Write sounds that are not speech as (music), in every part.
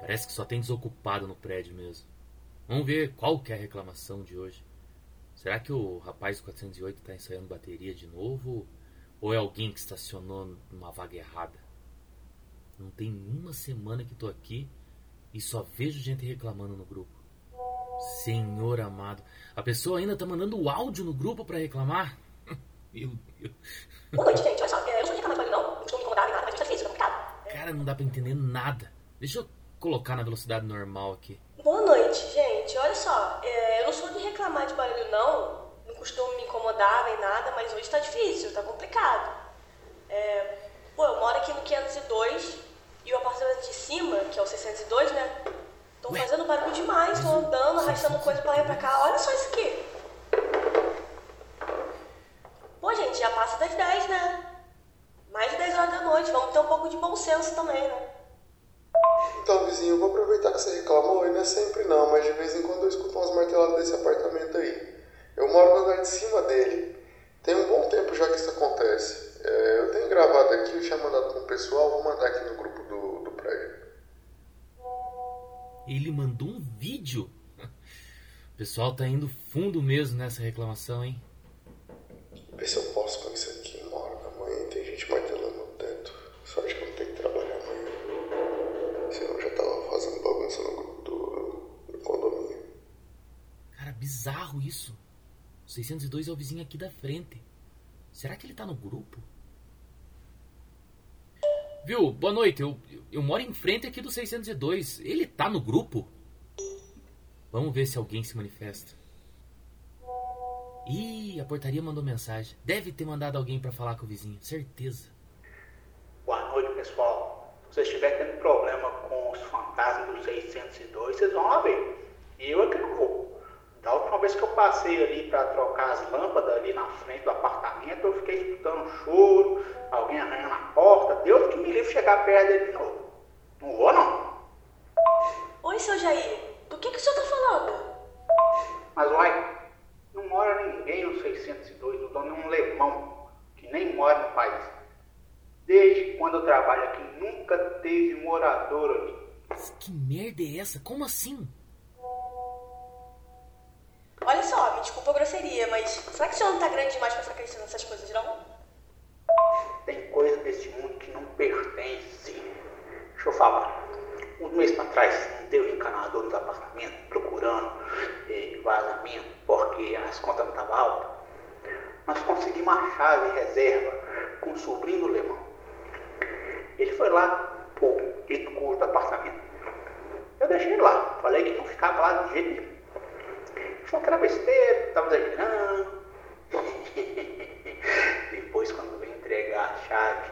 Parece que só tem desocupado no prédio mesmo. Vamos ver qual que é a reclamação de hoje. Será que o rapaz do 408 está ensaiando bateria de novo? Ou é alguém que estacionou numa vaga errada? Não tem uma semana que tô aqui e só vejo gente reclamando no grupo. Senhor amado, a pessoa ainda tá mandando o áudio no grupo para reclamar? (laughs) Meu Deus. Tá tá. Cara, não dá pra entender nada. Deixa eu colocar na velocidade normal aqui. Boa noite, gente. Olha só, é, eu não sou de reclamar de barulho, não. Não costumo me incomodar nem nada, mas hoje tá difícil, tá complicado. É, pô, eu moro aqui no 502 e o apartamento de cima, que é o 602, né? Estão fazendo barulho demais, estão andando, arrastando coisa pra lá e pra cá. Olha só isso aqui. Pô, gente, já passa das 10, né? Mais de 10 horas da noite, vamos ter um pouco de bom senso também, né? Então, vizinho, vou aproveitar que você reclamou, e não é sempre não, mas de vez em quando eu escuto umas marteladas desse apartamento aí. Eu moro no andar de cima dele. Tem um bom tempo já que isso acontece. É, eu tenho gravado aqui, eu tinha mandado com o pessoal, vou mandar aqui no grupo do, do prédio. Ele mandou um vídeo. (laughs) O pessoal tá indo fundo mesmo nessa reclamação, hein? O 602 é o vizinho aqui da frente. Será que ele tá no grupo? Viu? Boa noite. Eu, eu, moro em frente aqui do 602. Ele tá no grupo? Vamos ver se alguém se manifesta. Ih, a portaria mandou mensagem. Deve ter mandado alguém pra falar com o vizinho, certeza. Boa noite, pessoal. Se vocês estiverem tendo problema com os fantasmas do 602, vocês vão ver. E eu é que não vou. Da última vez que eu passei ali para trocar as lâmpadas ali na frente do apartamento, eu fiquei escutando um choro, alguém arranhando a porta. Deus que me livre chegar perto dele de novo. Não vou, não. Oi, seu Jair. Do que, que o senhor tá falando? Mas, uai, não mora ninguém no 602, o dono é um lemão, que nem mora no país. Desde quando eu trabalho aqui, nunca teve morador ali. Que merda é essa? Como assim? Me desculpa grosseria, mas será que senhor não tá grande demais pra ficar acreditando nessas coisas, não? Tem coisa desse mundo que não pertence. Deixa eu falar. Um mês pra trás, não um encanador nos apartamentos procurando eh, vazamento porque as contas não estavam altas. Nós conseguimos uma chave reserva com o sobrinho do Lemão. Ele foi lá dito curso do apartamento. Eu deixei ele lá. Falei que não ficava lá de jeito nenhum. Achou que era besteira, estava exagerando. (laughs) Depois, quando veio entregar a chave,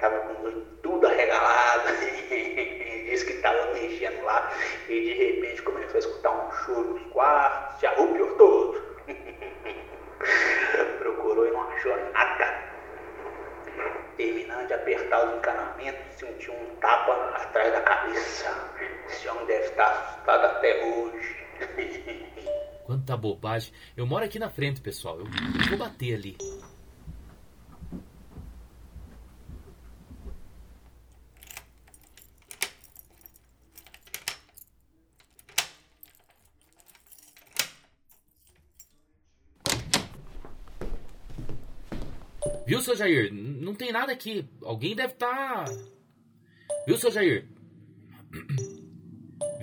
tava com tudo arregalado. (laughs) Disse que tava mexendo lá e de repente começou a escutar um choro nos quartos, se arrupiou todo. (laughs) Procurou e não achou nada. Terminando de apertar os encanamentos, sentiu um tapa atrás da cabeça. Esse homem deve estar assustado até hoje. Quanta bobagem. Eu moro aqui na frente, pessoal. Eu, eu vou bater ali. Viu, seu Jair? Não tem nada aqui. Alguém deve estar. Viu, seu Jair? (clears throat)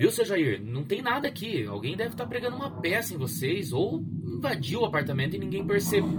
Viu, seu Jair? Não tem nada aqui. Alguém deve estar pregando uma peça em vocês ou invadiu o apartamento e ninguém percebeu.